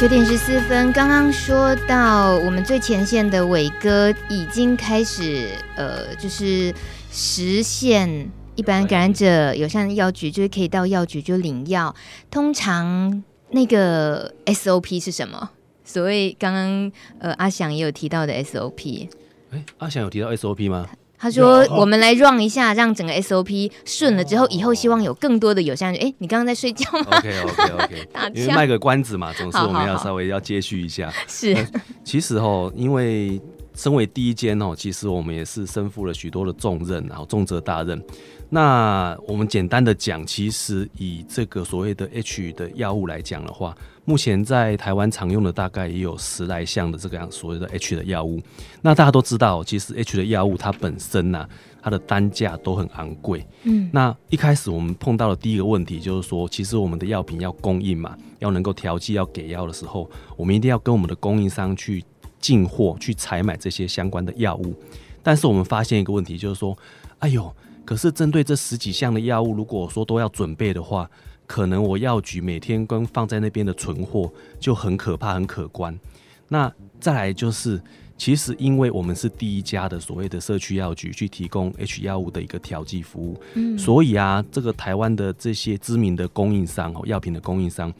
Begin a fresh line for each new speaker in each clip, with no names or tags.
九点十四分，刚刚说到我们最前线的伟哥已经开始，呃，就是实现一般感染者有像药局，就是可以到药局就领药。通常那个 SOP 是什么？所谓刚刚呃阿翔也有提到的 SOP。
哎，阿翔有提到 SOP 吗？
他说：“我们来 run 一下，让整个 SOP 顺了之后，以后希望有更多的友善人。哎，你刚刚在睡觉吗
？OK OK OK，因为卖个关子嘛，总是我们要稍微要接续一下。
是，
其实哦，因为身为第一间哦，其实我们也是身负了许多的重任，然后重责大任。那我们简单的讲，其实以这个所谓的 H 的药物来讲的话。”目前在台湾常用的大概也有十来项的这个样所谓的 H 的药物。那大家都知道，其实 H 的药物它本身呢、啊，它的单价都很昂贵。嗯，那一开始我们碰到的第一个问题就是说，其实我们的药品要供应嘛，要能够调剂、要给药的时候，我们一定要跟我们的供应商去进货、去采买这些相关的药物。但是我们发现一个问题，就是说，哎呦，可是针对这十几项的药物，如果说都要准备的话，可能我药局每天跟放在那边的存货就很可怕、很可观。那再来就是，其实因为我们是第一家的所谓的社区药局去提供 H 药物的一个调剂服务，嗯，所以啊，这个台湾的这些知名的供应商哦，药品的供应商，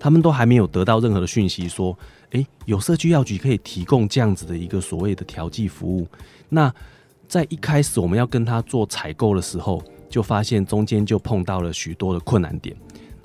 他们都还没有得到任何的讯息说，诶，有社区药局可以提供这样子的一个所谓的调剂服务。那在一开始我们要跟他做采购的时候，就发现中间就碰到了许多的困难点。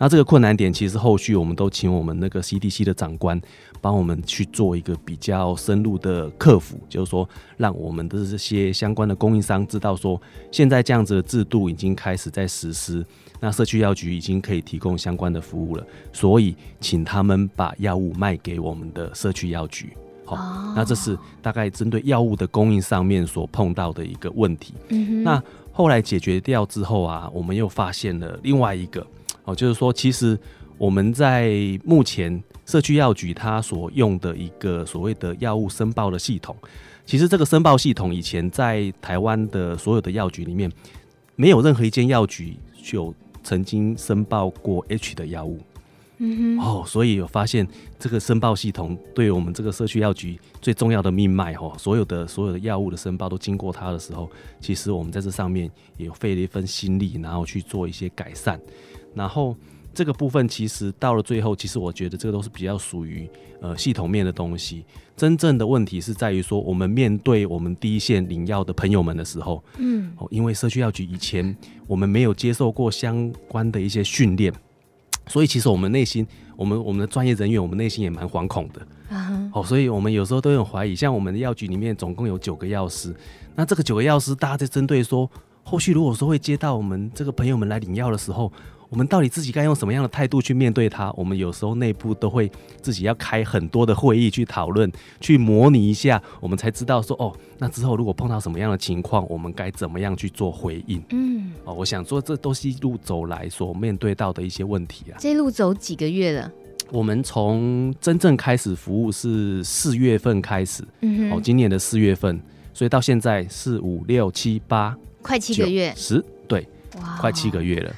那这个困难点，其实后续我们都请我们那个 CDC 的长官帮我们去做一个比较深入的克服，就是说，让我们的这些相关的供应商知道说，现在这样子的制度已经开始在实施，那社区药局已经可以提供相关的服务了，所以请他们把药物卖给我们的社区药局。好，那这是大概针对药物的供应上面所碰到的一个问题。那后来解决掉之后啊，我们又发现了另外一个。哦，就是说，其实我们在目前社区药局它所用的一个所谓的药物申报的系统，其实这个申报系统以前在台湾的所有的药局里面，没有任何一间药局有曾经申报过 H 的药物。嗯哼。哦，所以有发现这个申报系统对我们这个社区药局最重要的命脉哦，所有的所有的药物的申报都经过它的时候，其实我们在这上面也费了一份心力，然后去做一些改善。然后这个部分其实到了最后，其实我觉得这个都是比较属于呃系统面的东西。真正的问题是在于说，我们面对我们第一线领药的朋友们的时候，嗯，哦，因为社区药局以前我们没有接受过相关的一些训练，所以其实我们内心，我们我们的专业人员，我们内心也蛮惶恐的。啊，哦，所以我们有时候都有怀疑，像我们的药局里面总共有九个药师，那这个九个药师，大家在针对说，后续如果说会接到我们这个朋友们来领药的时候。我们到底自己该用什么样的态度去面对它？我们有时候内部都会自己要开很多的会议去讨论，去模拟一下，我们才知道说哦，那之后如果碰到什么样的情况，我们该怎么样去做回应？嗯，哦，我想说这都是一路走来所面对到的一些问题啊。
这一路走几个月了？
我们从真正开始服务是四月份开始，嗯，哦，今年的四月份，所以到现在四五六七八，
快七个月，
十，对，哇，快七个月了。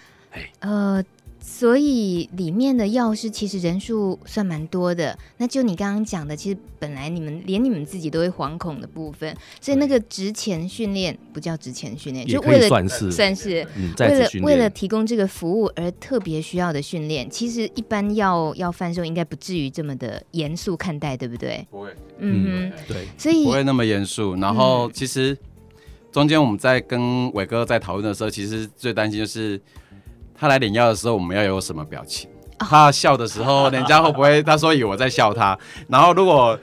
呃，所以里面的药师其实人数算蛮多的。那就你刚刚讲的，其实本来你们连你们自己都会惶恐的部分，所以那个职前训练不叫职前训练，就为了
算是
算是为了为了提供这个服务而特别需要的训练。其实一般药要贩售应该不至于这么的严肃看待，对不对？
不会，
嗯哼，
对，
所以
不会那么严肃。然后其实中间我们在跟伟哥在讨论的时候，其实最担心就是。他来领药的时候，我们要有什么表情？他笑的时候，人家会不会他说以我在笑他？然后如果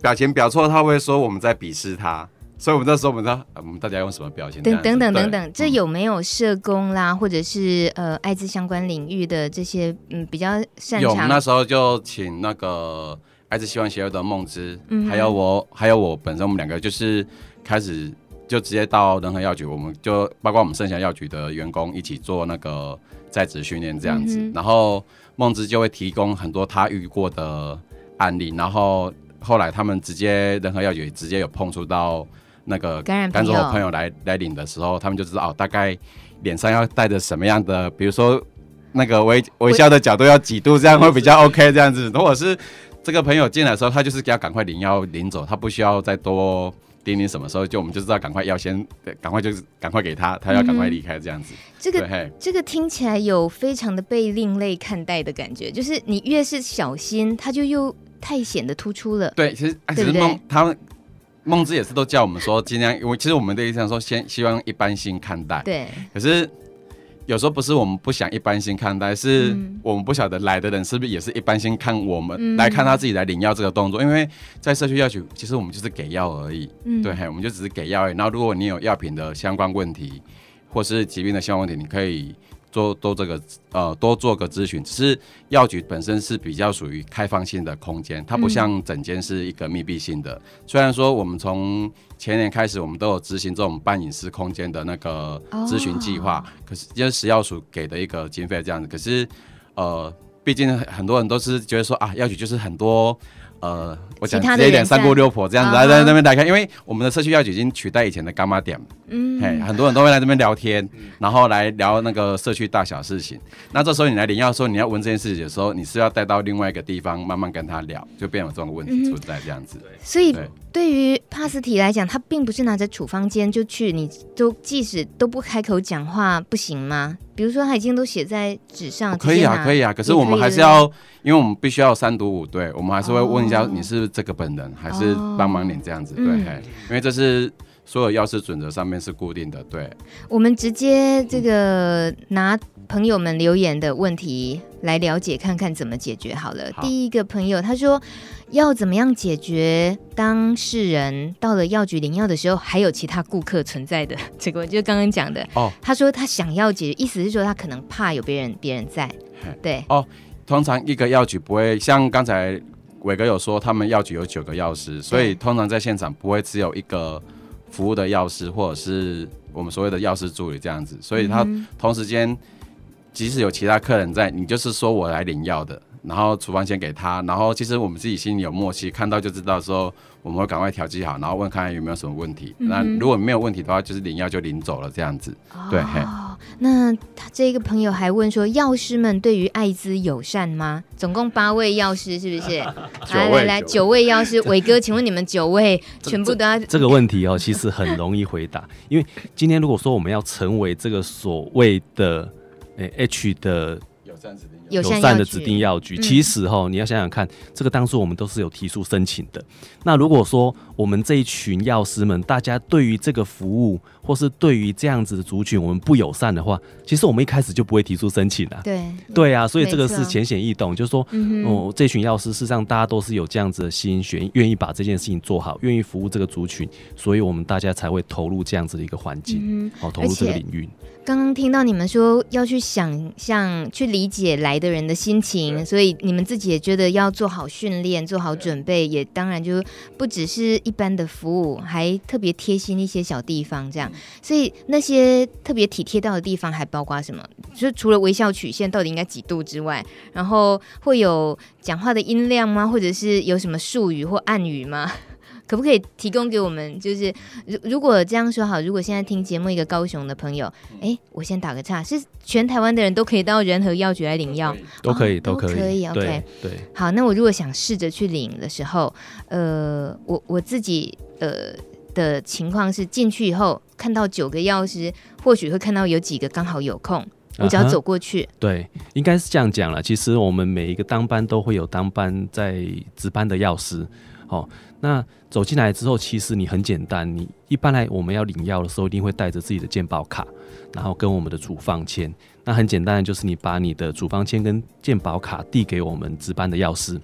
表情表错，他会说我们在鄙视他。所以我们那时候我们知道，我们大家用什么表情？
等等等等等，这有没有社工啦，或者是呃艾滋相关领域的这些嗯比较擅长？
有，那时候就请那个艾滋希望协会的梦之，嗯，还有我，还有我本身，我们两个就是开始。就直接到仁和药局，我们就包括我们圣祥药局的员工一起做那个在职训练这样子，嗯、然后梦之就会提供很多他遇过的案例，然后后来他们直接仁和药局直接有碰触到那个感染朋友来来领的时候，他们就知道哦，大概脸上要带着什么样的，比如说那个微微笑的角度要几度，这样会比较 OK 这样子，如果是。这个朋友进来的时候，他就是给他赶快领药领走，他不需要再多叮咛什么时候，就我们就知道赶快要先赶快就是赶快给他，他要赶快离开这样子。嗯、
这个这个听起来有非常的被另类看待的感觉，就是你越是小心，他就又太显得突出了。
对，其实其实梦他们梦之也是都叫我们说尽量，因为其实我们的意思上说先希望一般性看待。
对，
可是。有时候不是我们不想一般性看待，是我们不晓得来的人是不是也是一般性看我们、嗯、来看他自己来领药这个动作，因为在社区药局，其实我们就是给药而已，嗯、对，我们就只是给药而已。然后如果你有药品的相关问题，或是疾病的相关问题，你可以。多多这个呃多做个咨询，只是药局本身是比较属于开放性的空间，它不像整间是一个密闭性的。嗯、虽然说我们从前年开始，我们都有执行这种半隐私空间的那个咨询计划，哦、可是因为食药署给的一个经费这样子，可是呃，毕竟很多人都是觉得说啊，药局就是很多。呃，我讲这一点三姑六婆这样子来在那边来看，因为我们的社区药局已经取代以前的干妈店，嗯，嘿，很多人都会来这边聊天，然后来聊那个社区大小事情。那这时候你来领药的时候，你要问这件事情的时候，你是要带到另外一个地方慢慢跟他聊，就变有这种问题存在这样子。
所以对于帕斯提来讲，他并不是拿着处方笺就去，你都即使都不开口讲话不行吗？比如说他已经都写在纸上，
可以啊，可以啊。可是我们还是要，因为我们必须要三读五对，我们还是会问一下你是这个本人，还是帮忙领这样子，对，因为这是所有药师准则上面是固定的。对，
我们直接这个拿朋友们留言的问题来了解，看看怎么解决好了。第一个朋友他说。要怎么样解决当事人到了药局领药的时候，还有其他顾客存在的 这个，就刚刚讲的哦。他说他想要解决，意思是说他可能怕有别人别人在。对哦，
通常一个药局不会像刚才伟哥有说，他们药局有九个药师，所以通常在现场不会只有一个服务的药师，或者是我们所谓的药师助理这样子。所以他同时间即使有其他客人在，你就是说我来领药的。然后处方先给他，然后其实我们自己心里有默契，看到就知道说我们会赶快调剂好，然后问看看有没有什么问题。嗯、那如果没有问题的话，就是领药就领走了这样子。哦、对。
那他这个朋友还问说，药师们对于艾滋友善吗？总共八位药师是不是？来来来，九位药师，伟哥，请问你们九位全部都要？
这个问题哦，其实很容易回答，因为今天如果说我们要成为这个所谓的诶 H 的。友善的指定药局，其实哈，你要想想看，这个当初我们都是有提出申请的。那如果说我们这一群药师们，大家对于这个服务，或是对于这样子的族群，我们不友善的话，其实我们一开始就不会提出申请了。
对，
对啊，所以这个是浅显易懂，就是说，哦，这群药师事实上大家都是有这样子的心，愿愿意把这件事情做好，愿意服务这个族群，所以我们大家才会投入这样子的一个环境，好，投入这个领域。
刚刚听到你们说要去想象、去理解来的人的心情，所以你们自己也觉得要做好训练、做好准备，也当然就不只是一般的服务，还特别贴心一些小地方这样。所以那些特别体贴到的地方还包括什么？就是除了微笑曲线到底应该几度之外，然后会有讲话的音量吗？或者是有什么术语或暗语吗？可不可以提供给我们？就是如如果这样说好，如果现在听节目一个高雄的朋友，哎、欸，我先打个岔，是全台湾的人都可以到仁和药局来领药，
都可以，都可以，
可以，OK，对，好，那我如果想试着去领的时候，呃，我我自己呃的情况是进去以后看到九个药师，或许会看到有几个刚好有空，我只要走过去。Uh-huh,
对，应该是这样讲了。其实我们每一个当班都会有当班在值班的药师，哦。那走进来之后，其实你很简单。你一般来我们要领药的时候，一定会带着自己的健保卡，然后跟我们的处方签。那很简单的，就是你把你的处方签跟健保卡递给我们值班的药师。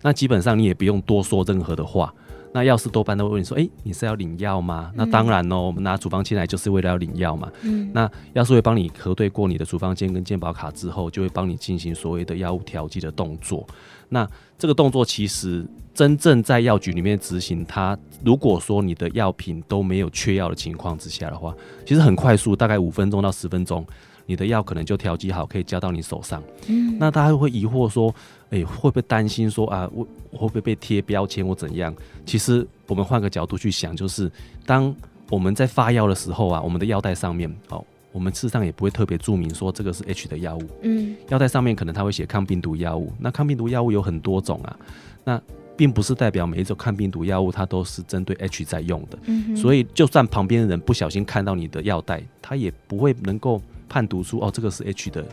那基本上你也不用多说任何的话。那药师多半都会问你说：“诶，你是要领药吗？”那当然哦，我们拿处方签来就是为了要领药嘛。嗯。那药师会帮你核对过你的处方签跟健保卡之后，就会帮你进行所谓的药物调剂的动作。那这个动作其实真正在药局里面执行，它如果说你的药品都没有缺药的情况之下的话，其实很快速，大概五分钟到十分钟，你的药可能就调剂好，可以交到你手上。嗯，那大家会疑惑说，诶，会不会担心说啊，我会不会被贴标签或怎样？其实我们换个角度去想，就是当我们在发药的时候啊，我们的药袋上面，哦。我们事实上也不会特别注明说这个是 H 的药物，嗯，药袋上面可能它会写抗病毒药物。那抗病毒药物有很多种啊，那并不是代表每一种抗病毒药物它都是针对 H 在用的。
嗯，
所以就算旁边的人不小心看到你的药袋，他也不会能够判读出哦，这个是 H 的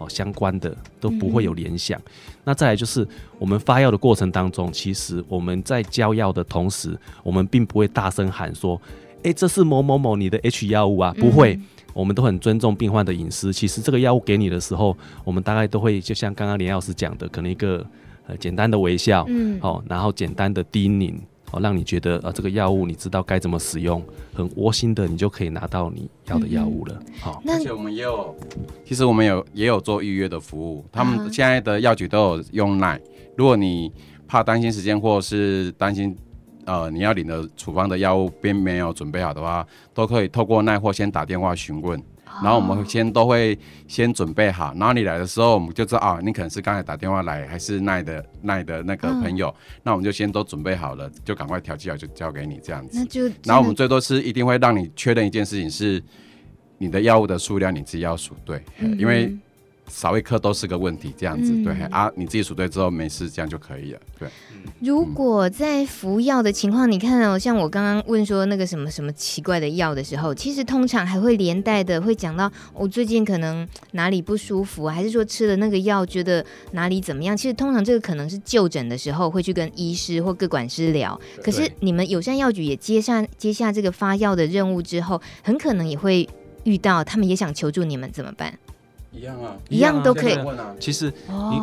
哦，相关的都不会有联想。嗯、那再来就是我们发药的过程当中，其实我们在交药的同时，我们并不会大声喊说，哎，这是某某某你的 H 药物啊，不会。嗯我们都很尊重病患的隐私。其实这个药物给你的时候，我们大概都会就像刚刚连药师讲的，可能一个呃简单的微笑，嗯，哦，然后简单的叮咛，哦，让你觉得啊这个药物你知道该怎么使用，很窝心的，你就可以拿到你要的药物了。好、
嗯，而且我们也有，其实我们有也有做预约的服务。他们现在的药局都有用 LINE，如果你怕担心时间，或是担心。呃，你要领的处方的药物并没有准备好的话，都可以透过耐货先打电话询问，然后我们先都会先准备好，然后你来的时候我们就知道啊，你可能是刚才打电话来，还是耐的耐的那个朋友，嗯，那我们就先都准备好了，就赶快调剂好就交给你这样子。那就然后我们最多是一定会让你确认一件事情是，你的药物的数量你自己要数对，嗯，因为。少一颗都是个问题，这样子、嗯、对啊，你自己数对之后没事，这样就可以了。对，
如果在服药的情况，你看哦，像我刚刚问说那个什么什么奇怪的药的时候，其实通常还会连带的会讲到我最近可能哪里不舒服，还是说吃了那个药觉得哪里怎么样？其实通常这个可能是就诊的时候会去跟医师或各管师聊。可是你们友善药局也接下接下这个发药的任务之后，很可能也会遇到他们也想求助你们怎么办？
一样啊，
一样都可以。
其实，你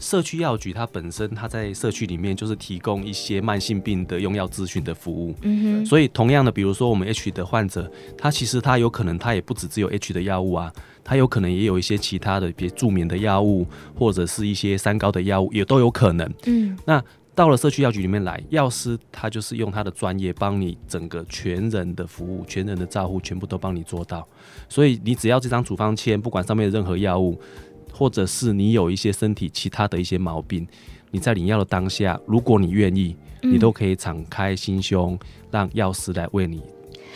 社区药局它本身，它在社区里面就是提供一些慢性病的用药咨询的服务。嗯哼。所以，同样的，比如说我们 H 的患者，他其实他有可能他也不只只有 H 的药物啊，他有可能也有一些其他的，比如助眠的药物，或者是一些三高的药物，也都有可能。嗯。那到了社区药局里面来，药师他就是用他的专业帮你整个全人的服务、全人的照护，全部都帮你做到。所以你只要这张处方签，不管上面的任何药物，或者是你有一些身体其他的一些毛病，你在领药的当下，如果你愿意，你都可以敞开心胸，让药师来为你。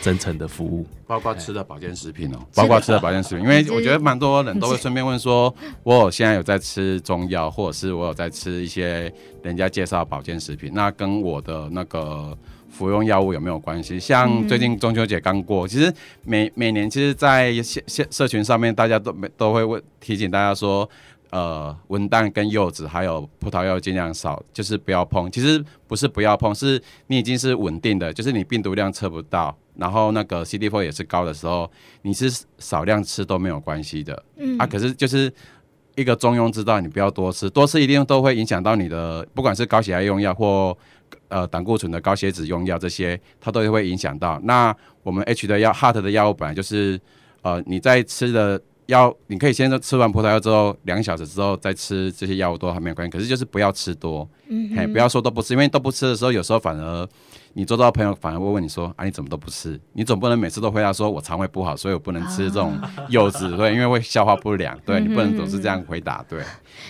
真诚的服务，
包括吃的保健食品哦，包括吃的保健食品，因为我觉得蛮多人都会顺便问说，我有现在有在吃中药，或者是我有在吃一些人家介绍保健食品，那跟我的那个服用药物有没有关系？像最近中秋节刚过，其实每每年其实，在社社社群上面，大家都没都会问提醒大家说。呃，文旦跟柚子还有葡萄柚尽量少，就是不要碰。其实不是不要碰，是你已经是稳定的，就是你病毒量测不到，然后那个 CD4 也是高的时候，你是少量吃都没有关系的。嗯啊，可是就是一个中庸之道，你不要多吃，多吃一定都会影响到你的，不管是高血压用药或呃胆固醇的高血脂用药这些，它都会影响到。那我们 H 的药，Heart 的药物本来就是呃你在吃的。药你可以先吃完葡萄药之后，两个小时之后再吃这些药物都还没有关系。可是就是不要吃多，嗯，嘿，不要说都不吃，因为都不吃的时候，有时候反而你做到朋友反而会问你说啊，你怎么都不吃？你总不能每次都回答说我肠胃不好，所以我不能吃这种柚子，啊、对，因为会消化不良，对，你不能总是这样回答，对，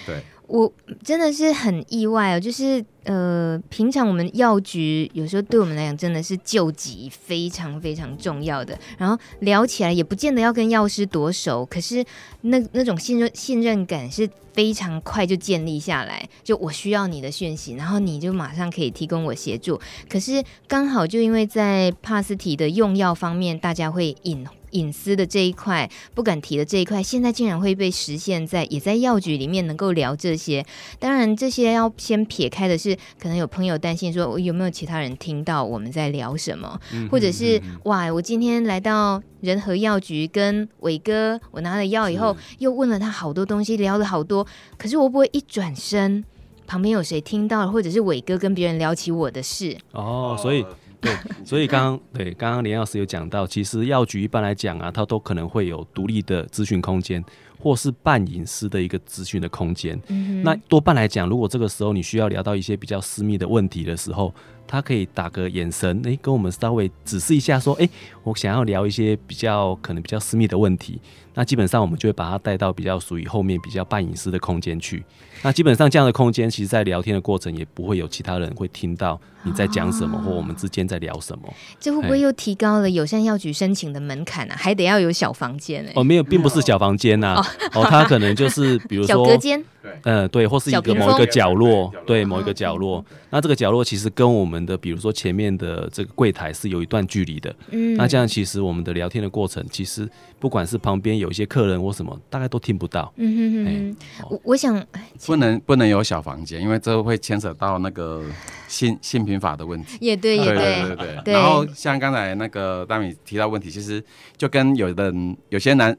对。
我真的是很意外哦，就是呃，平常我们药局有时候对我们来讲真的是救急非常非常重要的，然后聊起来也不见得要跟药师多熟，可是那那种信任信任感是非常快就建立下来，就我需要你的讯息，然后你就马上可以提供我协助，可是刚好就因为在帕斯提的用药方面，大家会隐。隐私的这一块不敢提的这一块，现在竟然会被实现在也在药局里面能够聊这些。当然，这些要先撇开的是，可能有朋友担心说，我有没有其他人听到我们在聊什么，嗯、或者是、嗯、哇，我今天来到仁和药局跟伟哥，我拿了药以后，又问了他好多东西，聊了好多。可是我不会一转身，旁边有谁听到了，或者是伟哥跟别人聊起我的事
哦，所以。对，所以刚刚 对刚刚林老师有讲到，其实药局一般来讲啊，它都可能会有独立的咨询空间，或是半隐私的一个咨询的空间。嗯。那多半来讲，如果这个时候你需要聊到一些比较私密的问题的时候，他可以打个眼神，诶、欸，跟我们稍微指示一下，说，诶、欸，我想要聊一些比较可能比较私密的问题。那基本上我们就会把他带到比较属于后面比较半隐私的空间去。那基本上这样的空间，其实在聊天的过程也不会有其他人会听到你在讲什么，或我们之间在聊什么。
这会不会又提高了友善药局申请的门槛啊？还得要有小房间哎、欸？
哦，没有，并不是小房间呐、啊。哦，他可能就是比如说小
隔间，
嗯，对，或是一个某一个角落，对，某一个角落。那这个角落其实跟我们的比如说前面的这个柜台是有一段距离的。嗯，那这样其实我们的聊天的过程，其实不管是旁边有。一些客人或什么，大概都听不到。嗯哼哼，
嗯，我我想
不能不能有小房间，因为这会牵扯到那个性性平法的问题。
也对，也对，
对对对。然后像刚才那个大米提到问题，其实就跟有的人有些男，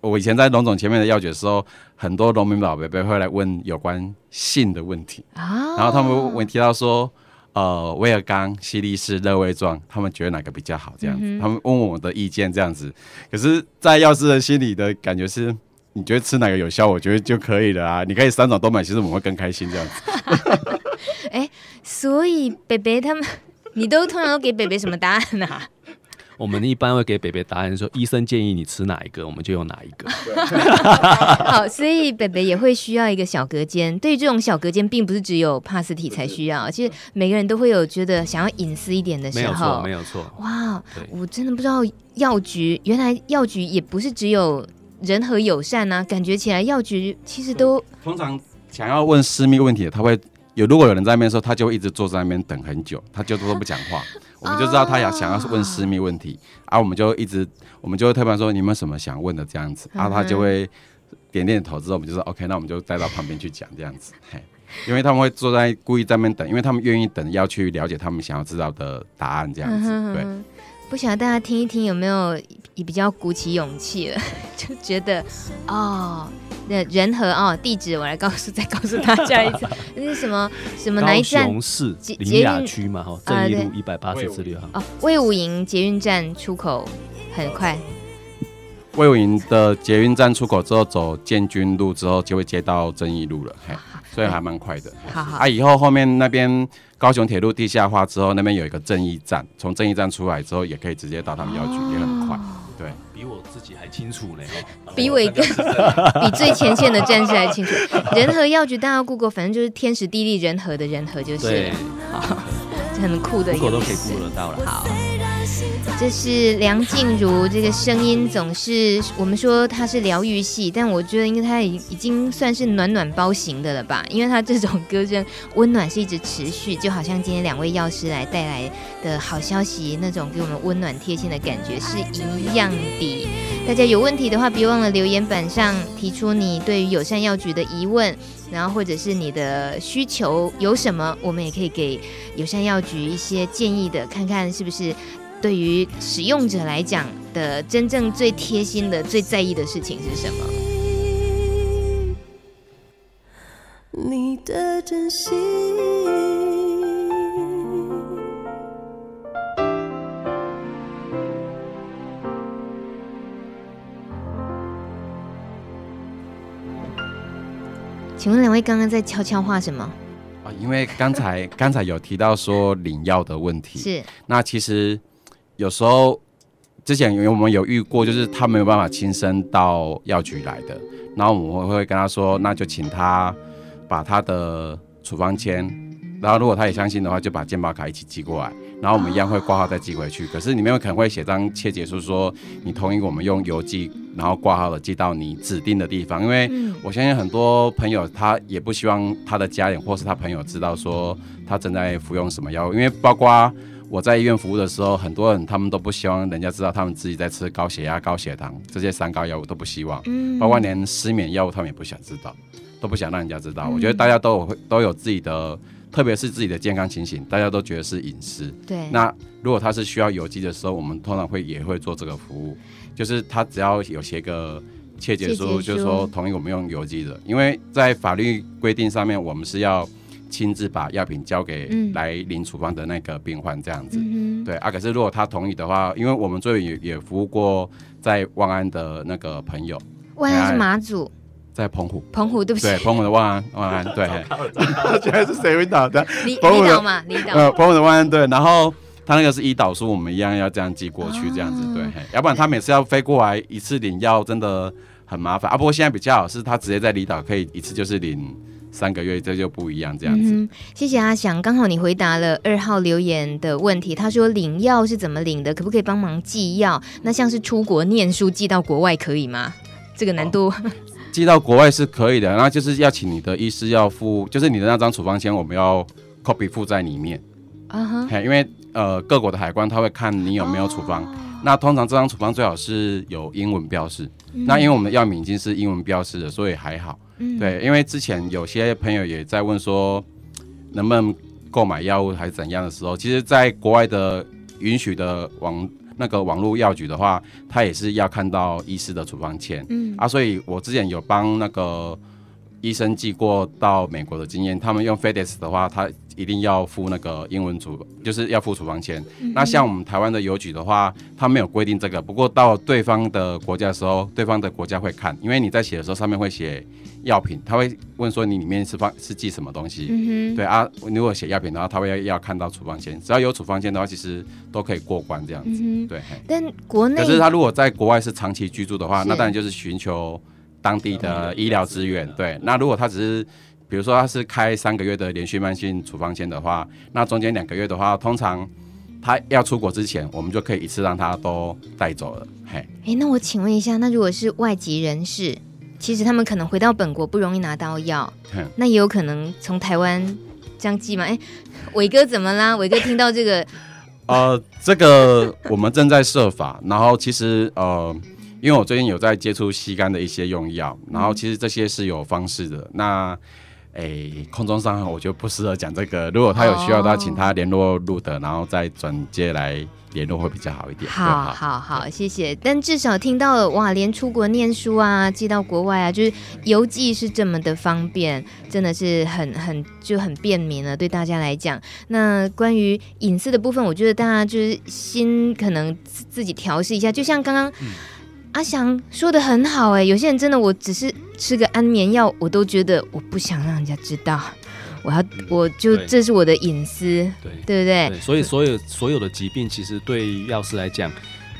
我以前在龙总前面的药局的时候，很多农民老伯伯会来问有关性的问题啊，然后他们会提到说。呃，威尔刚、西利士、乐威壮，他们觉得哪个比较好？这样子，嗯、他们问我的意见，这样子。可是，在药师的心里的感觉是，你觉得吃哪个有效，我觉得就可以了啊。你可以三种都买，其实我们会更开心这样子。
哎、欸，所以北北他们，你都通常都给北北什么答案呢、啊？
我们一般会给北北答案说，医生建议你吃哪一个，我们就用哪一个。
好，所以北北也会需要一个小隔间。对于这种小隔间，并不是只有帕斯体才需要，其实每个人都会有觉得想要隐私一点的时候。
没有错，没有错。
哇，我真的不知道药局原来药局也不是只有人和友善啊，感觉起来药局其实都
通常想要问私密问题的，他会有如果有人在那边说，他就会一直坐在那边等很久，他就都不讲话。我们就知道他要想要问私密问题，啊，我们就一直，我们就会特别说，你们有什么想问的这样子，然后他就会点点头之后，我们就说 OK，那我们就带到旁边去讲这样子，嘿，因为他们会坐在故意在那边等，因为他们愿意等，要去了解他们想要知道的答案这样子，对。
不晓得大家听一听有没有也比较鼓起勇气了，就觉得哦，那人和哦地址我来告诉，再告诉大家一次，那是什么什么哪一站？
高雄市林雅区嘛，哈，正义路一百八十四六号。哦，
魏武营捷运站出口很快。
魏武营的捷运站出口之后，走建军路之后就会接到正义路了，嘿，所以还蛮快的。好好啊，以后后面那边。高雄铁路地下化之后，那边有一个正义站，从正义站出来之后，也可以直接到他们药局，也很快。对，
比我自己还清楚嘞，
比伟哥，比最前线的战士还清楚。仁和药局大家 Google，反正就是天时地利人和的人和就是。对，好，很酷的一
个。都可以 Google 得到了。
好。这是梁静茹，这个声音总是我们说她是疗愈系，但我觉得应该她已已经算是暖暖包型的了吧，因为她这种歌声温暖是一直持续，就好像今天两位药师来带来的好消息那种给我们温暖贴心的感觉是一样的。大家有问题的话，别忘了留言板上提出你对于友善药局的疑问，然后或者是你的需求有什么，我们也可以给友善药局一些建议的，看看是不是。对于使用者来讲的真正最贴心的、最在意的事情是什么？你的真心。请问两位刚刚在悄悄话什么？
啊，因为刚才刚才有提到说领药的问题，
是
那其实。有时候，之前因为我们有遇过，就是他没有办法亲身到药局来的，然后我们会跟他说，那就请他把他的处方签，然后如果他也相信的话，就把健保卡一起寄过来，然后我们一样会挂号再寄回去。可是里面可能会写张切结书，说你同意我们用邮寄，然后挂号的寄到你指定的地方。因为我相信很多朋友他也不希望他的家人或是他朋友知道说他正在服用什么药物，因为包括。我在医院服务的时候，很多人他们都不希望人家知道他们自己在吃高血压、高血糖这些三高药物都不希望，嗯，包括连失眠药物他们也不想知道，都不想让人家知道。嗯、我觉得大家都有都有自己的，特别是自己的健康情形，大家都觉得是隐私。
对。
那如果他是需要邮寄的时候，我们通常会也会做这个服务，就是他只要有写个切结书，就是说同意我们用邮寄的，因为在法律规定上面，我们是要。亲自把药品交给来领处方的那个病患，这样子，嗯、对啊。可是如果他同意的话，因为我们最近也也服务过在万安的那个朋友，
万安是马祖，
在澎湖，
澎湖对不起，
对，澎湖的万安，万安对，现在是谁领导的？
离离岛嘛，离岛。
呃，澎湖的万安对，然后他那个是胰岛素，我们一样要这样寄过去，这样子、哦、对，要不然他每次要飞过来一次领药，真的很麻烦啊。不过现在比较好，是他直接在离岛可以一次就是领三个月，这就不一样这样子。
嗯、谢谢阿翔，刚好你回答了二号留言的问题。他说领药是怎么领的？可不可以帮忙寄药？那像是出国念书寄到国外可以吗？这个难度。哦寄到国外是可以的，那就是要请你的医师要附，就是你的那张处方签，我们要 copy 附在里面。啊哈，因为呃各国的海关他会看你有没有处方，哦、那通常这张处方最好是有英文标示。嗯、那因为我们的药名已经是英文标示的，所以还好。嗯、对，因为之前有些朋友也在问说，能不能购买药物还是怎样的时候，其实在国外的允许的网。那个网络药局的话，他也是要看到医师的处方签，嗯。啊，所以我之前有帮那个医生寄过到美国的经验，他们用 FedEx 的话，他一定要付那个英文处，就是要付处方签。嗯、那像我们台湾的邮局的话，他没有规定这个，不过到对方的国家的时候，对方的国家会看，因为你在写的时候上面会写。药品，他会问说你里面是放是寄什么东西？嗯、对啊，如果写药品的话，他会要，要看到处方签，只要有处方签的话，其实都可以过关这样子。嗯、对，但国内可是他如果在国外是长期居住的话，那当然就是寻求当地的医疗资源。对，那如果他只是比如说他是开三个月的连续慢性处方签的话，那中间两个月的话，通常他要出国之前，我们就可以一次让他都带走了。嘿，哎、欸，那我请问一下，那如果是外籍人士？其实他们可能回到本国不容易拿到药，嗯、那也有可能从台湾这样寄吗？哎，伟哥怎么啦？伟哥听到这个，
呃，这个我们正在设法。然后其实呃，因为我最近有在接触吸肝的一些用药，然后其实这些是有方式的。那哎，空中伤害我觉得不适合讲这个。如果他有需要的话，请他联络路德，然后再转接来。联络会比较好一点。
好，好，好，好，谢谢。但至少听到了哇，连出国念书啊，寄到国外啊，就是邮寄是这么的方便，真的是很很就很便民了，对大家来讲。那关于隐私的部分，我觉得大家就是心可能自己调试一下。就像刚刚阿翔说的很好，哎，有些人真的，我只是吃个安眠药，我都觉得我不想让人家知道。我要，我就这是我的隐私，对，对不对？
对，所以所有所有的疾病，其实对药师来讲，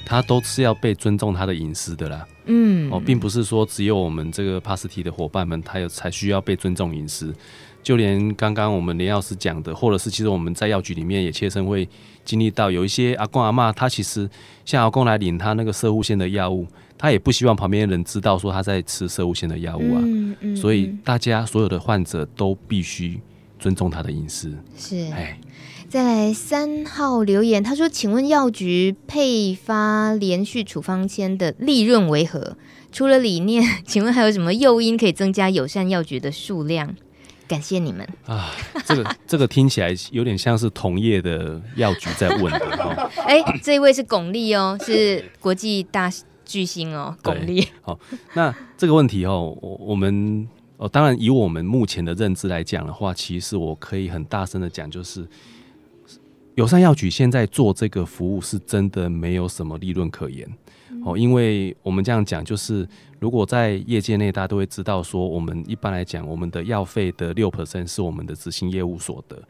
他都是要被尊重他的隐私的啦。嗯，哦，并不是说只有我们这个帕斯提的伙伴们，他有才需要被尊重隐私。就连刚刚我们林药师讲的，或者是其实我们在药局里面也切身会经历到，有一些阿公阿妈，他其实像阿公来领他那个射护线的药物，他也不希望旁边的人知道说他在吃射护线的药物啊。嗯嗯。所以大家所有的患者都必须。尊重他的隐私
是。哎，再来三号留言，他说：“请问药局配发连续处方签的利润为何？除了理念，请问还有什么诱因可以增加友善药局的数量？感谢你们啊！
这个 这个听起来有点像是同业的药局在问的 哦。
哎，这一位是巩俐哦，是国际大巨星哦，巩俐。
好，那这个问题哦，我我们。哦，当然，以我们目前的认知来讲的话，其实我可以很大声的讲，就是友善药局现在做这个服务是真的没有什么利润可言。哦，因为我们这样讲，就是如果在业界内，大家都会知道说，我们一般来讲，我们的药费的六 percent 是我们的执行业务所得。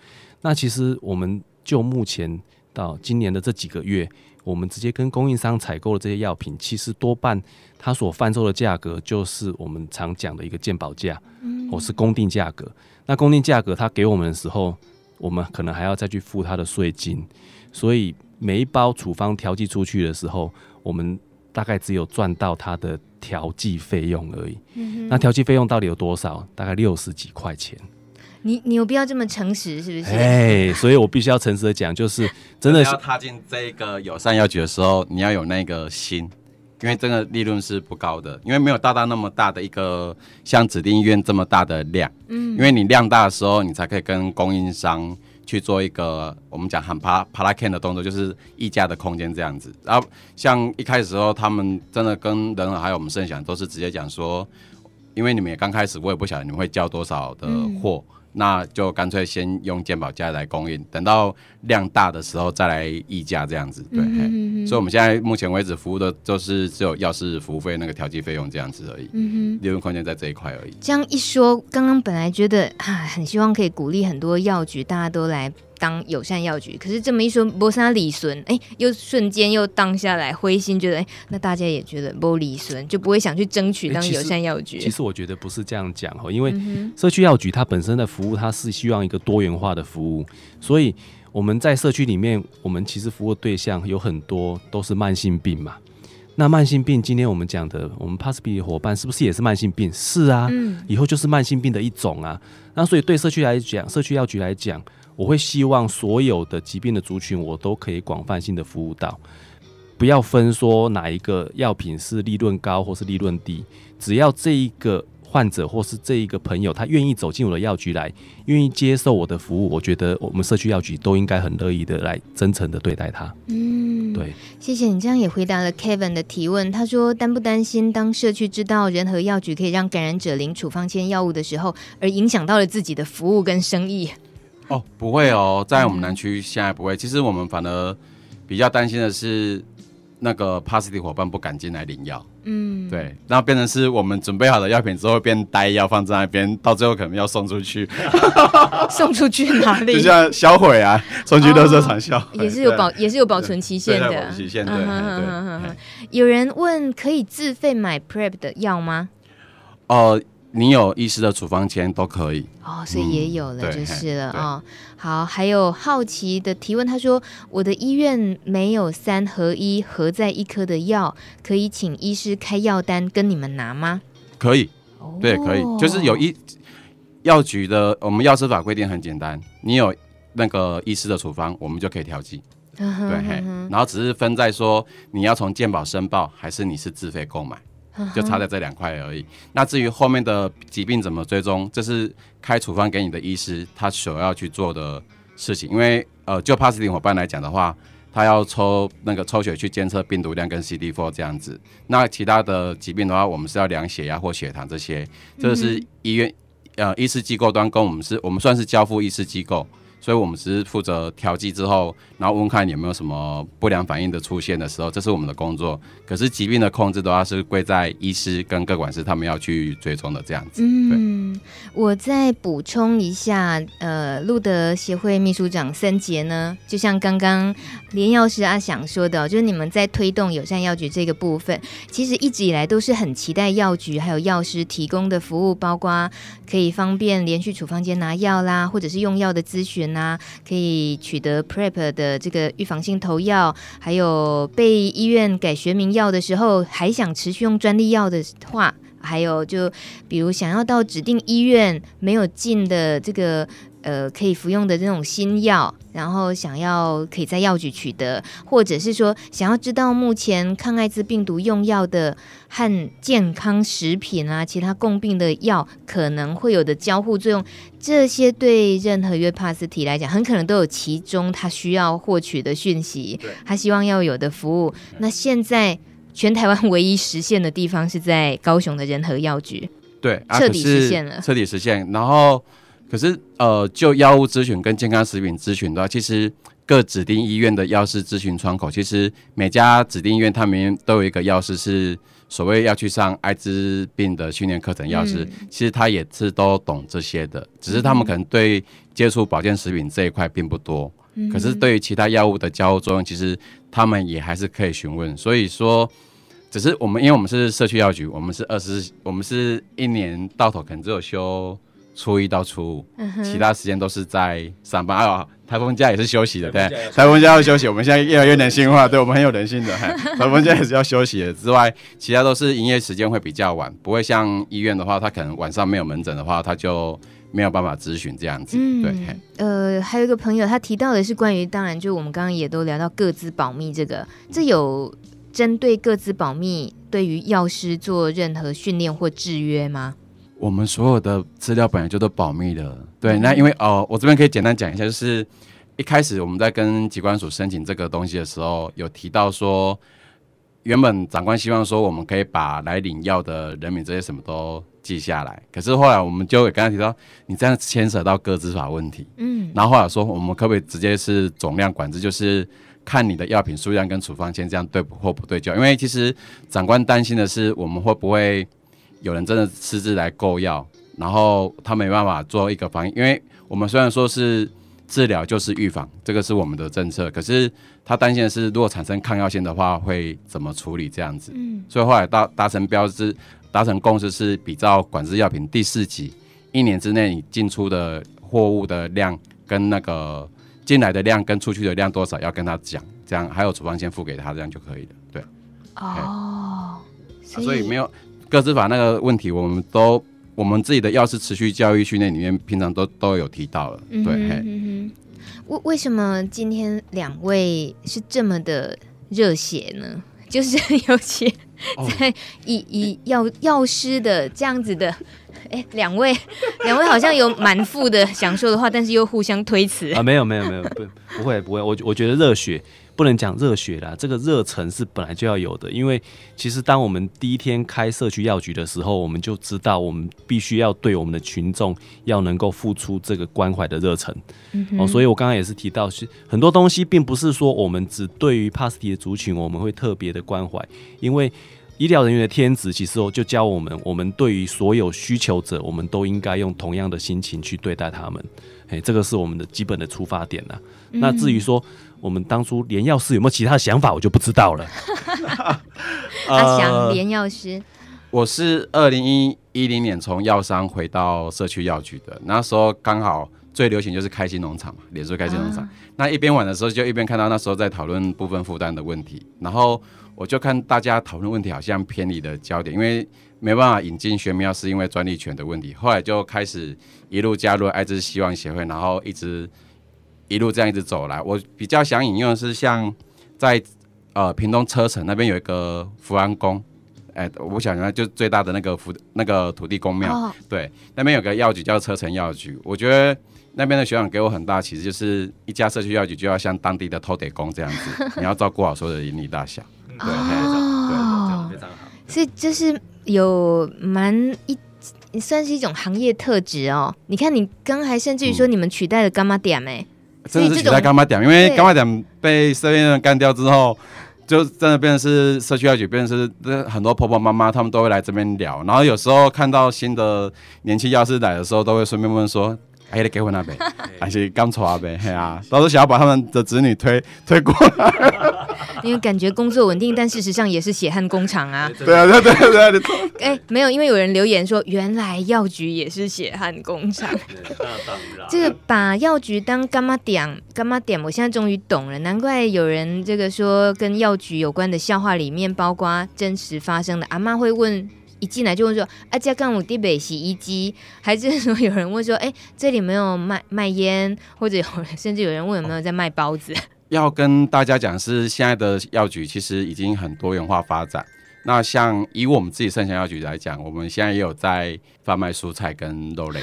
那其实我们就目前到今年的这几个月。我们直接跟供应商采购的这些药品，其实多半它所贩售的价格就是我们常讲的一个鉴保价，或是公定价格。那公定价格它给我们的时候，我们可能还要再去付它的税金，所以每一包处方调剂出去的时候，我们大概只有赚到它的调剂费用而已。那调剂费用到底有多少？大概六十几块钱。
你你有必要这么诚实是不是？
哎，所以我必须要诚实的讲，就是 真的是
要踏进这个友善药局的时候，你要有那个心，因为真的利润是不高的，因为没有大到那么大的一个像指定医院这么大的量，嗯，因为你量大的时候，你才可以跟供应商去做一个我们讲喊帕帕拉 can 的动作，就是溢价的空间这样子。然后像一开始时候，他们真的跟仁和还有我们盛祥都是直接讲说，因为你们也刚开始，我也不晓得你们会交多少的货。嗯那就干脆先用健保价来供应，等到量大的时候再来议价这样子，对。嗯、所以我们现在目前为止服务的就是只有药师服务费那个调剂费用这样子而已，利润空间在这一块而已。
这样一说，刚刚本来觉得啊，很希望可以鼓励很多药局大家都来当友善药局，可是这么一说，没啥利润，哎，又瞬间又当下来灰心，觉得哎，那大家也觉得波李孙，就不会想去争取当友善药局。
其实我觉得不是这样讲哦，因为社区药局它本身的服务，它是希望一个多元化的服务，所以。我们在社区里面，我们其实服务对象有很多都是慢性病嘛。那慢性病，今天我们讲的，我们 PASB 的伙伴是不是也是慢性病？是啊，嗯，以后就是慢性病的一种啊。那所以对社区来讲，社区药局来讲，我会希望所有的疾病的族群，我都可以广泛性的服务到，不要分说哪一个药品是利润高或是利润低，只要这一个。患者或是这一个朋友，他愿意走进我的药局来，愿意接受我的服务，我觉得我们社区药局都应该很乐意的来真诚的对待他。嗯，对，
谢谢你这样也回答了 Kevin 的提问。他说担不担心当社区知道仁和药局可以让感染者领处方签药物的时候，而影响到了自己的服务跟生意？
哦，不会哦，在我们南区现在不会。其实我们反而比较担心的是。那个 p a s i t y 伙伴不敢进来领药，嗯，对，然后变成是我们准备好的药品之后变呆药放在那边，到最后可能要送出去，
送出去哪里？
就像销毁啊，送去垃圾场销，
也是有保，也是有保存期限的，
期限对。
有人问可以自费买 PrEP 的药吗？
哦。你有医师的处方签都可以
哦，所以也有了就是了哦。好，还有好奇的提问，他说我的医院没有三合一合在一颗的药，可以请医师开药单跟你们拿吗？
可以，对，可以，就是有一药局的，我们药师法规定很简单，你有那个医师的处方，我们就可以调剂。对，然后只是分在说你要从健保申报，还是你是自费购买。就差在这两块而已。那至于后面的疾病怎么追踪，这是开处方给你的医师他所要去做的事情。因为呃，就 PASD 伙伴来讲的话，他要抽那个抽血去监测病毒量跟 CD4 这样子。那其他的疾病的话，我们是要量血压或血糖这些。这是医院呃医师机构端跟我们是，我们算是交付医师机构。所以，我们只是负责调剂之后，然后问看有没有什么不良反应的出现的时候，这是我们的工作。可是疾病的控制的话，是归在医师跟各管师他们要去追踪的这样子。嗯，
我再补充一下，呃，路德协会秘书长森杰呢，就像刚刚连药师阿翔说的，就是你们在推动友善药局这个部分，其实一直以来都是很期待药局还有药师提供的服务，包括可以方便连续处方间拿药啦，或者是用药的咨询。那可以取得 PrEP 的这个预防性投药，还有被医院改学名药的时候，还想持续用专利药的话，还有就比如想要到指定医院没有进的这个。呃，可以服用的这种新药，然后想要可以在药局取得，或者是说想要知道目前抗艾滋病毒用药的和健康食品啊，其他共病的药可能会有的交互作用，这些对任何约帕斯提来讲，很可能都有其中他需要获取的讯息，他希望要有的服务。那现在全台湾唯一实现的地方是在高雄的仁和药局，
对，
彻底实现了，
彻底实现，然后。可是，呃，就药物咨询跟健康食品咨询的话，其实各指定医院的药师咨询窗口，其实每家指定医院他们都有一个药师，是所谓要去上艾滋病的训练课程。药师、嗯、其实他也是都懂这些的，只是他们可能对接触保健食品这一块并不多。嗯、可是对于其他药物的交互作用，其实他们也还是可以询问。所以说，只是我们因为我们是社区药局，我们是二十，我们是一年到头可能只有休。初一到初五，其他时间都是在上班。啊，台风假也是休息的，对，台风假要休息。我们现在越来越人性化，对我们很有人性的。台风假也是要休息的之外，其他都是营业时间会比较晚，不会像医院的话，他可能晚上没有门诊的话，他就没有办法咨询这样子。嗯、对，
呃，还有一个朋友他提到的是关于，当然就我们刚刚也都聊到各自保密这个，这有针对各自保密对于药师做任何训练或制约吗？
我们所有的资料本来就都保密的，对。那因为哦，我这边可以简单讲一下，就是一开始我们在跟机关署申请这个东西的时候，有提到说，原本长官希望说我们可以把来领药的人名这些什么都记下来，可是后来我们就刚才提到，你这样牵扯到个资法问题，嗯。然后后来说，我们可不可以直接是总量管制，就是看你的药品数量跟处方签这样对或不对焦。因为其实长官担心的是，我们会不会有人真的私自来购药，然后他没办法做一个防疫。因为我们虽然说是治疗就是预防，这个是我们的政策，可是他担心的是，如果产生抗药性的话，会怎么处理这样子？嗯，所以后来达达成标志，达成共识是比照管制药品第四级，一年之内你进出的货物的量跟那个。进来的量跟出去的量多少要跟他讲，这样还有处方先付给他，这样就可以了。对，
哦，
所以，所以没有个资法那个问题，我们都我们自己的药师持续教育训练里面，平常都都有提到了。对，嗯
哼，为为什么今天两位是这么的热血呢？就是尤其在以以药药师的这样子的。哎，两位，两位好像有满腹的想说的话，但是又互相推辞
啊！没有，没有，没有，不，不会，不会。我我觉得热血不能讲热血啦，这个热忱是本来就要有的。因为其实当我们第一天开社区药局的时候，我们就知道我们必须要对我们的群众要能够付出这个关怀的热忱。嗯、哦，所以我刚刚也是提到，是很多东西并不是说我们只对于帕斯提的族群我们会特别的关怀，因为。医疗人员的天职，其实就教我们，我们对于所有需求者，我们都应该用同样的心情去对待他们。哎，这个是我们的基本的出发点呐。嗯、那至于说我们当初连药师有没有其他的想法，我就不知道了。
阿翔，连药师，
我是二零一零年从药商回到社区药局的，那时候刚好最流行就是开心农场嘛，脸书开心农场。啊、那一边玩的时候，就一边看到那时候在讨论部分负担的问题，然后。我就看大家讨论问题好像偏离了焦点，因为没办法引进玄妙是因为专利权的问题。后来就开始一路加入艾滋希望协会，然后一直一路这样一直走来。我比较想引用的是像在呃屏东车城那边有一个福安宫，哎、欸，我想想就最大的那个福那个土地公庙，哦、对，那边有个药局叫车城药局。我觉得那边的学长给我很大启示，就是一家社区药局就要像当地的土地公这样子，你要照顾好所有的邻里大小。对，哦，非常好。
所以就是有蛮一，算是一种行业特质哦。你看，你刚才甚至于说你们取代了干妈店哎，
真的是取代干妈点，因为干妈点被社员人干掉之后，就真的变成是社区药局，变成是很多婆婆妈妈他们都会来这边聊。然后有时候看到新的年轻药师来的时候，都会顺便问说。还得结婚那边，还是刚出阿呗，嘿啊，都是想要把他们的子女推推过来，
因为感觉工作稳定，但事实上也是血汗工厂啊。
对啊，对对对啊，
哎、欸，没有，因为有人留言说，原来药局也是血汗工厂。这个把药局当干妈点，干妈点，我现在终于懂了，难怪有人这个说跟药局有关的笑话里面，包括真实发生的，阿妈会问。一进来就问说：“啊，家干我地北洗衣机，还是说有人问说，哎、欸，这里没有卖卖烟，或者有人甚至有人问有没有在卖包子？”
要跟大家讲是，现在的药局其实已经很多元化发展。那像以我们自己圣祥药局来讲，我们现在也有在贩卖蔬菜跟肉类。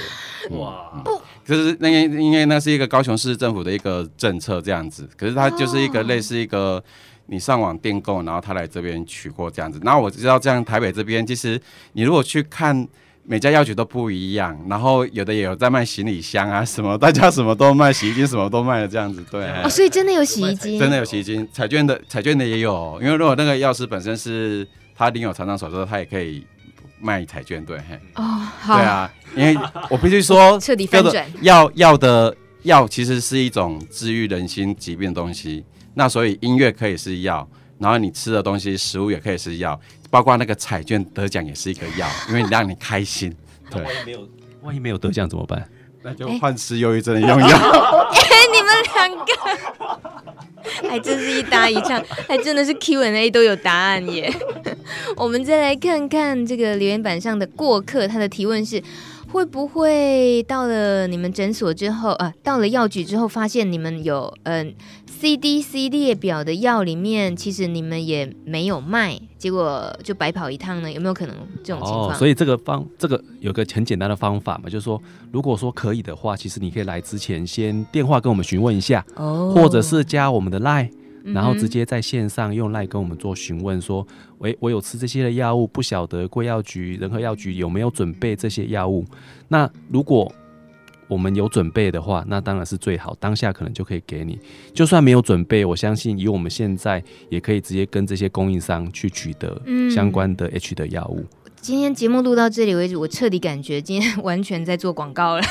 哇！嗯嗯、就是那个，因为那是一个高雄市政府的一个政策这样子，可是它就是一个类似一个。你上网订购，然后他来这边取货这样子。那我知道这样台北这边，其实你如果去看每家药局都不一样，然后有的也有在卖行李箱啊什么，大家什么都卖，洗衣机什么都卖的这样子。对，
哦，所以真的有洗衣机，
真的有洗衣机，彩券的彩券的也有。因为如果那个药师本身是他领有厂商手册，他也可以卖彩券。对，
哦，好，
对啊，因为我必须说，
彻底翻转，
药药的药其实是一种治愈人心疾病的东西。那所以音乐可以是药，然后你吃的东西食物也可以是药，包括那个彩券得奖也是一个药，因为你让你开心。对，万一没有，万一没有得奖怎么办？那就换吃忧郁症的用药。
哎、欸，你们两个还真是一搭一唱，还真的是 Q&A 都有答案耶。我们再来看看这个留言板上的过客，他的提问是。会不会到了你们诊所之后，啊，到了药局之后，发现你们有嗯、呃、CDC 列表的药里面，其实你们也没有卖，结果就白跑一趟呢？有没有可能这种情况？
哦，所以这个方，这个有个很简单的方法嘛，就是说，如果说可以的话，其实你可以来之前先电话跟我们询问一下，哦，或者是加我们的 Line。然后直接在线上用赖跟我们做询问，说：“喂，我有吃这些的药物，不晓得贵药局、仁和药局有没有准备这些药物？那如果我们有准备的话，那当然是最好，当下可能就可以给你。就算没有准备，我相信以我们现在也可以直接跟这些供应商去取得相关的 H 的药物。嗯
今天节目录到这里为止，我彻底感觉今天完全在做广告了，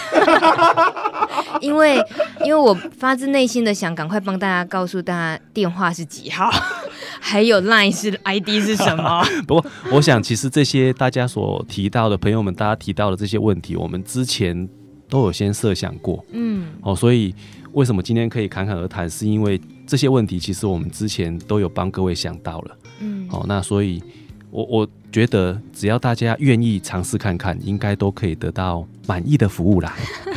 因为因为我发自内心的想赶快帮大家告诉大家电话是几号，还有 Line 是 ID 是什么。
不过，我想其实这些大家所提到的朋友们，大家提到的这些问题，我们之前都有先设想过，嗯，哦，所以为什么今天可以侃侃而谈，是因为这些问题其实我们之前都有帮各位想到了，嗯，哦，那所以。我我觉得只要大家愿意尝试看看，应该都可以得到满意的服务啦。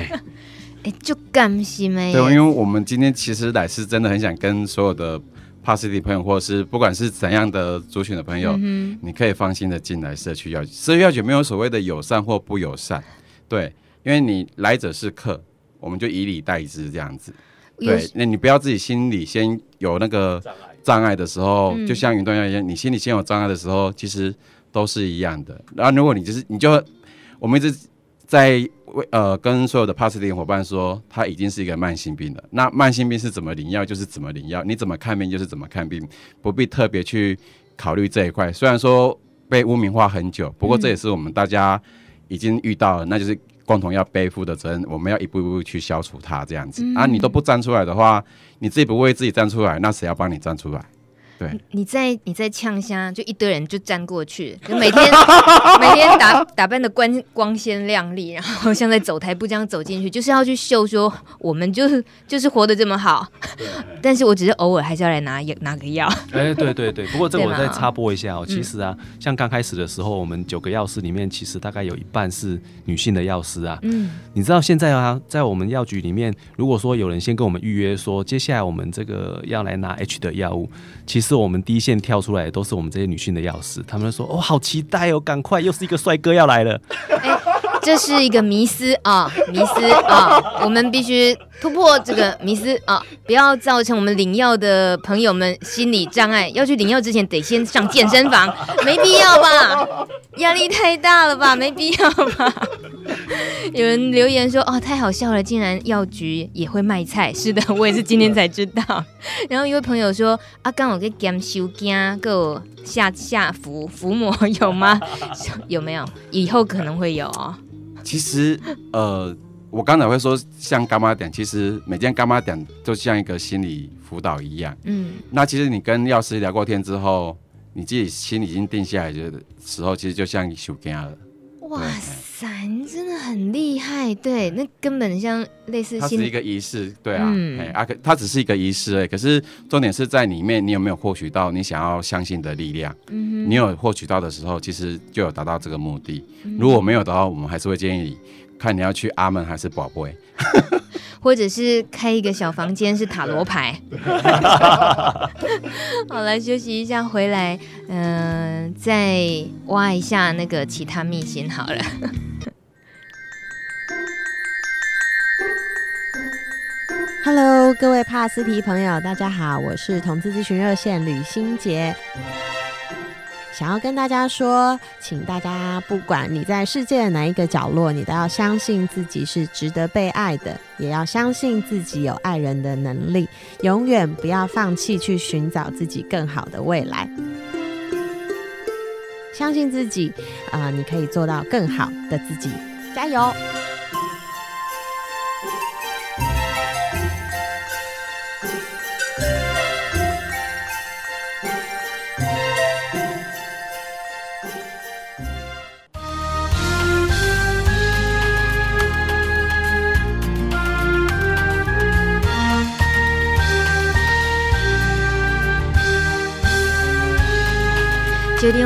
哎、
欸，就甘心没？
对，因为我们今天其实来是真的很想跟所有的帕斯蒂朋友，或者是不管是怎样的族群的朋友，嗯、你可以放心的进来社区药局。社区药局没有所谓的友善或不友善，对，因为你来者是客，我们就以礼待之这样子。对，那你不要自己心里先有那个。障碍的时候，嗯、就像云端一样，你心里先有障碍的时候，其实都是一样的。然后，如果你就是，你就我们一直在为呃跟所有的帕斯蒂伙伴说，他已经是一个慢性病了。那慢性病是怎么领药，就是怎么领药，你怎么看病就是怎么看病，不必特别去考虑这一块。虽然说被污名化很久，不过这也是我们大家已经遇到了，嗯、那就是共同要背负的责任。我们要一步一步去消除它，这样子、嗯、啊，你都不站出来的话。你自己不为自己站出来，那谁要帮你站出来？对，
你在你在呛虾，就一堆人就站过去，就每天 每天打打扮的光光鲜亮丽，然后像在走台步这样走进去，就是要去秀说我们就是就是活得这么好。对但是我只是偶尔还是要来拿拿个药。
哎、欸，对对对，不过这个我再插播一下哦。其实啊，嗯、像刚开始的时候，我们九个药师里面，其实大概有一半是女性的药师啊。嗯，你知道现在啊，在我们药局里面，如果说有人先跟我们预约说，接下来我们这个要来拿 H 的药物，其实。是我们第一线跳出来的，都是我们这些女性的钥匙，他们说：“哦，好期待哦，赶快又是一个帅哥要来了。”
这是一个迷思啊，迷思啊，我们必须突破这个迷思啊，不要造成我们领药的朋友们心理障碍。要去领药之前，得先上健身房，没必要吧？压力太大了吧？没必要吧？有人留言说：“哦，太好笑了，竟然药局也会卖菜。”是的，我也是今天才知道。然后一位朋友说：“啊，刚我给减收惊，给我下下服服膜有吗？有没有？以后可能会有哦。”
其实，呃，我刚才会说像干妈点，其实每间干妈点就像一个心理辅导一样。嗯，那其实你跟药师聊过天之后，你自己心里已经定下来的时候，其实就像你收惊了。
哇塞，你真的很厉害！对，那根本像类似，
它是一个仪式，对啊，嗯、哎，啊，它只是一个仪式哎，可是重点是在里面，你有没有获取到你想要相信的力量？嗯哼，你有获取到的时候，其实就有达到这个目的。嗯、如果没有的话，我们还是会建议你看你要去阿门还是宝贝。
或者是开一个小房间是塔罗牌。好，来休息一下，回来，嗯、呃，再挖一下那个其他秘辛好了。
Hello，各位帕斯提朋友，大家好，我是同志咨询热线吕欣洁。想要跟大家说，请大家不管你在世界的哪一个角落，你都要相信自己是值得被爱的，也要相信自己有爱人的能力，永远不要放弃去寻找自己更好的未来。相信自己，啊、你可以做到更好的自己，加油！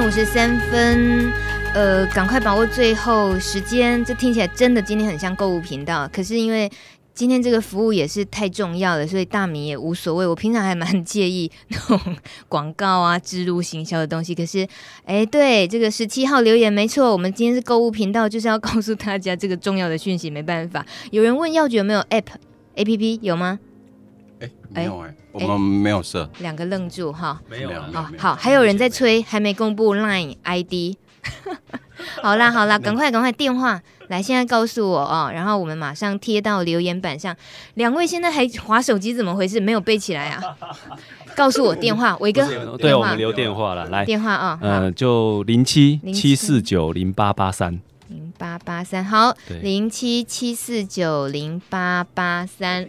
五十三分，呃，赶快把握最后时间。这听起来真的今天很像购物频道，可是因为今天这个服务也是太重要了，所以大米也无所谓。我平常还蛮介意那种广告啊、植入行销的东西。可是，哎，对，这个十七号留言没错，我们今天是购物频道，就是要告诉大家这个重要的讯息。没办法，有人问药局有没有 App、APP 有吗？
哎，没有哎。我们没有设，
两个愣住哈，
没有，
啊，好，还有人在催，还没公布 Line ID，好啦好啦，赶快赶快电话来，现在告诉我哦，然后我们马上贴到留言板上。两位现在还划手机，怎么回事？没有背起来啊？告诉我电话，伟哥。
对，我们留电话了，来
电话啊，
嗯、呃，就零七七四九零八八三
零八八三，好，零七七四九零八八三。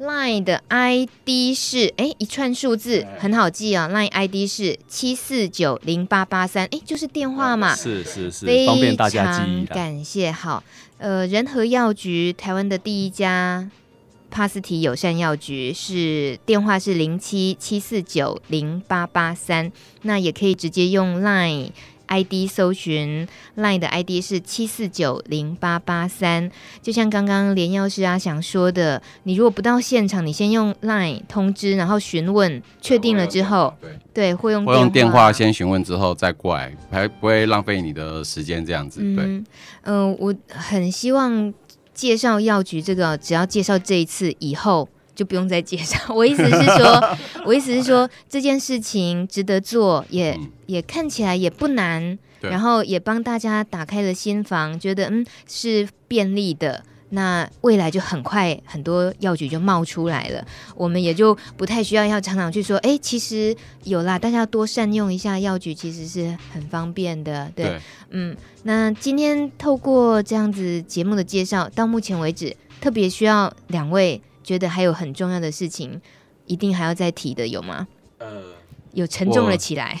Line 的 ID 是哎一串数字很好记啊、哦、，Line ID 是七四九零八八三，哎就是电话嘛，
是是是，方便大家记忆。
感谢，好，呃，仁和药局，台湾的第一家帕斯提友善药局，是电话是零七七四九零八八三，那也可以直接用 Line。ID 搜寻 Line 的 ID 是七四九零八八三，就像刚刚连药师阿翔说的，你如果不到现场，你先用 Line 通知，然后询问，确定了之后，对对，会用
会用电话先询问之后再过来，还不会浪费你的时间这样子。对，嗯、
呃，我很希望介绍药局这个，只要介绍这一次以后。就不用再介绍。我意思是说，我意思是说，这件事情值得做，也、嗯、也看起来也不难，然后也帮大家打开了心房，觉得嗯是便利的。那未来就很快很多药局就冒出来了，我们也就不太需要要常常去说，哎，其实有啦，大家要多善用一下药局，其实是很方便的。对，对嗯，那今天透过这样子节目的介绍，到目前为止，特别需要两位。觉得还有很重要的事情，一定还要再提的有吗？呃，有沉重了起来。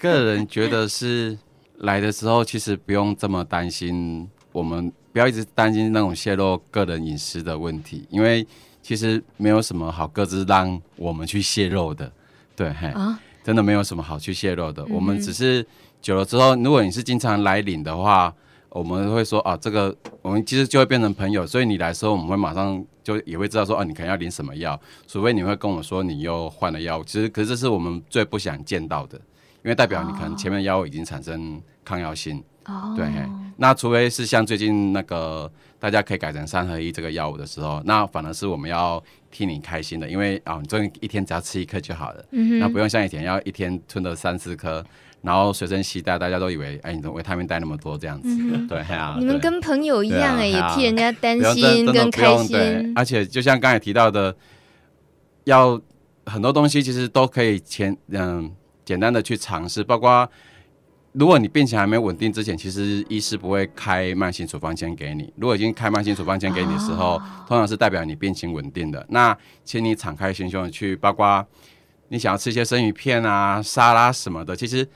个人觉得是来的时候，其实不用这么担心，我们不要一直担心那种泄露个人隐私的问题，因为其实没有什么好各自让我们去泄露的。对，嘿，啊，真的没有什么好去泄露的。嗯、我们只是久了之后，如果你是经常来领的话。我们会说啊，这个我们其实就会变成朋友，所以你来的时候，我们会马上就也会知道说，啊，你可能要领什么药，除非你会跟我说你又换了药物。其实，可是这是我们最不想见到的，因为代表你可能前面药物已经产生抗药性。哦。对。那除非是像最近那个大家可以改成三合一这个药物的时候，那反而是我们要替你开心的，因为啊，你终于一天只要吃一颗就好了。嗯。那不用像以前要一天吞了三四颗。然后随身携带，大家都以为，哎，你怎么维他命带那么多这样子？嗯、对啊，
你们跟朋友一样哎、欸，啊、也替人家担心跟开心。
而且就像刚才提到的，要很多东西其实都可以前嗯简单的去尝试，包括如果你病情还没稳定之前，其实医师不会开慢性处方箋给你。如果已经开慢性处方箋给你的时候，哦、通常是代表你病情稳定的。那请你敞开心胸去，包括你想要吃一些生鱼片啊、沙拉什么的，其实。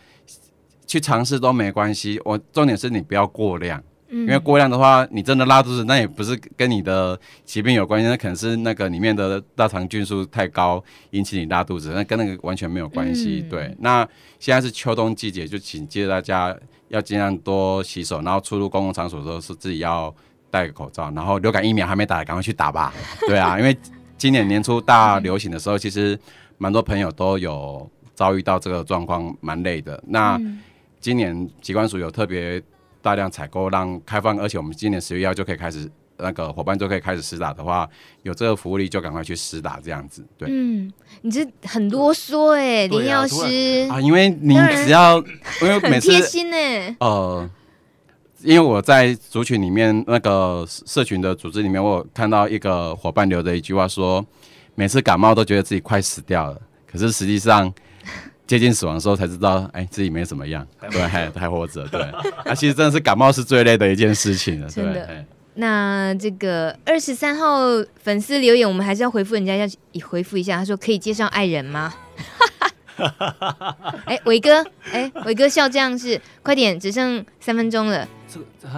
去尝试都没关系，我重点是你不要过量，嗯、因为过量的话，你真的拉肚子，那也不是跟你的疾病有关系，那可能是那个里面的大肠菌数太高引起你拉肚子，那跟那个完全没有关系。嗯、对，那现在是秋冬季节，就请记得大家要尽量多洗手，然后出入公共场所的时候是自己要戴个口罩，然后流感疫苗还没打，赶快去打吧。对啊，因为今年年初大流行的时候，其实蛮多朋友都有遭遇到这个状况，蛮累的。那、嗯今年机关署有特别大量采购，让开放，而且我们今年十月一号就可以开始，那个伙伴就可以开始施打的话，有这个服务力就赶快去施打，这样子。对，
嗯，你这很啰嗦哎，林药师
啊，因为你只要，因为每次
贴心哎，
呃，因为我在族群里面那个社群的组织里面，我有看到一个伙伴留的一句话说，每次感冒都觉得自己快死掉了，可是实际上。接近死亡的时候才知道，哎，自己没怎么样，对，还还活着，对。啊，其实真的是感冒是最累的一件事情了，对。
那这个二十三号粉丝留言，我们还是要回复人家，要回复一下。他说可以介绍爱人吗？哎，伟哥，哎，伟哥笑这样是，快点，只剩三分钟了。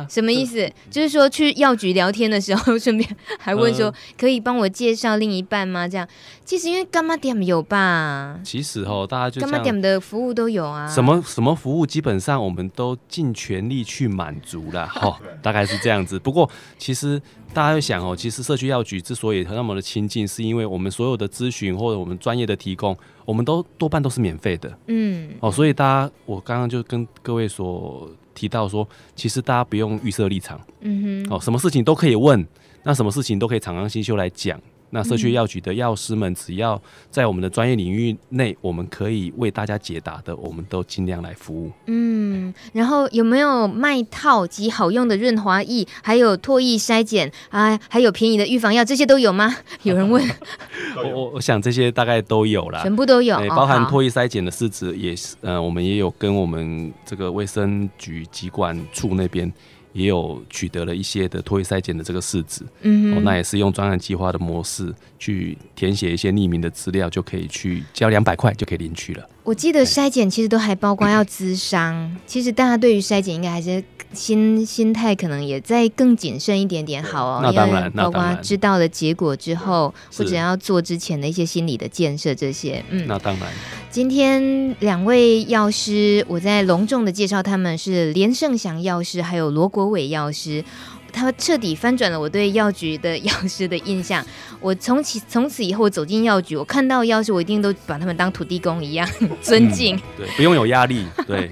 什么意思？就是说去药局聊天的时候，顺便还问说，可以帮我介绍另一半吗？这样，其实因为柑仔店有吧。其实
哦，大家就
柑仔店的服务都有啊。
什么什么服务，基本上我们都尽全力去满足了哈，大概是这样子。不过其实大家会想哦，其实社区药局之所以那么的亲近，是因为我们所有的咨询或者我们专业的提供，我们都多半都是免费的。嗯，哦，所以大家，我刚刚就跟各位说。提到说，其实大家不用预设立场，嗯哼，哦，什么事情都可以问，那什么事情都可以敞开心胸来讲，那社区药局的药师们，只要在我们的专业领域内，我们可以为大家解答的，我们都尽量来服务。
嗯，然后有没有卖套及好用的润滑液，还有唾液筛检啊，还有便宜的预防药，这些都有吗？有人问。
我我我想这些大概都有啦，
全部都有，
包含唾液筛检的试纸也是，呃，我们也有跟我们这个卫生局疾管处那边。也有取得了一些的脱衣筛检的这个试纸，嗯、哦，那也是用专案计划的模式去填写一些匿名的资料，就可以去交两百块就可以领取了。
我记得筛检其实都还包括 要咨商，其实大家对于筛检应该还是心心态可能也在更谨慎一点点好哦。
那当然，
包括知道了结果之后，或者要做之前的一些心理的建设这些，嗯，
那当然。
今天两位药师，我在隆重的介绍他们是连胜祥药师，还有罗国伟药师。他彻底翻转了我对药局的药师的印象。我从此从此以后走进药局，我看到药师，我一定都把他们当土地公一样 尊敬。
嗯、对，不用有压力。对，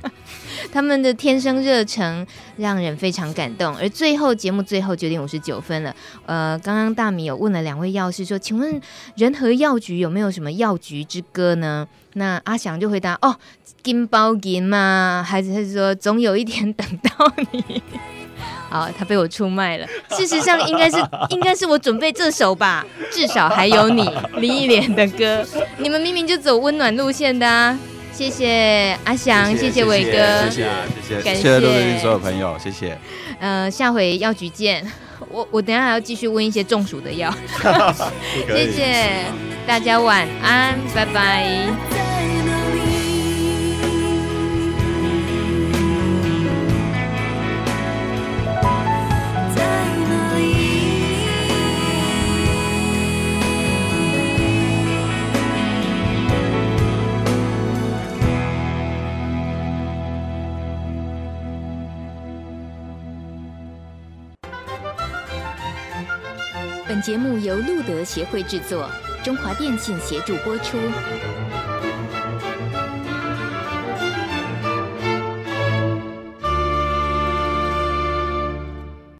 他们的天生热诚让人非常感动。而最后节目最后九点五十九分了。呃，刚刚大米有问了两位药师说，请问仁和药局有没有什么药局之歌呢？那阿翔就回答：哦，金包银嘛，还是是说总有一天等到你。好，他被我出卖了。事实上，应该是 应该是我准备这首吧。至少还有你，林忆莲的歌。你们明明就走温暖路线的啊！谢谢阿翔，谢谢伟哥，
谢谢谢谢，感谢谢谢所有朋友，谢谢。
呃，下回药局见。我我等下还要继续问一些中暑的药。谢谢大家，晚安，拜拜。
节目由路德协会制作，中华电信协助播出。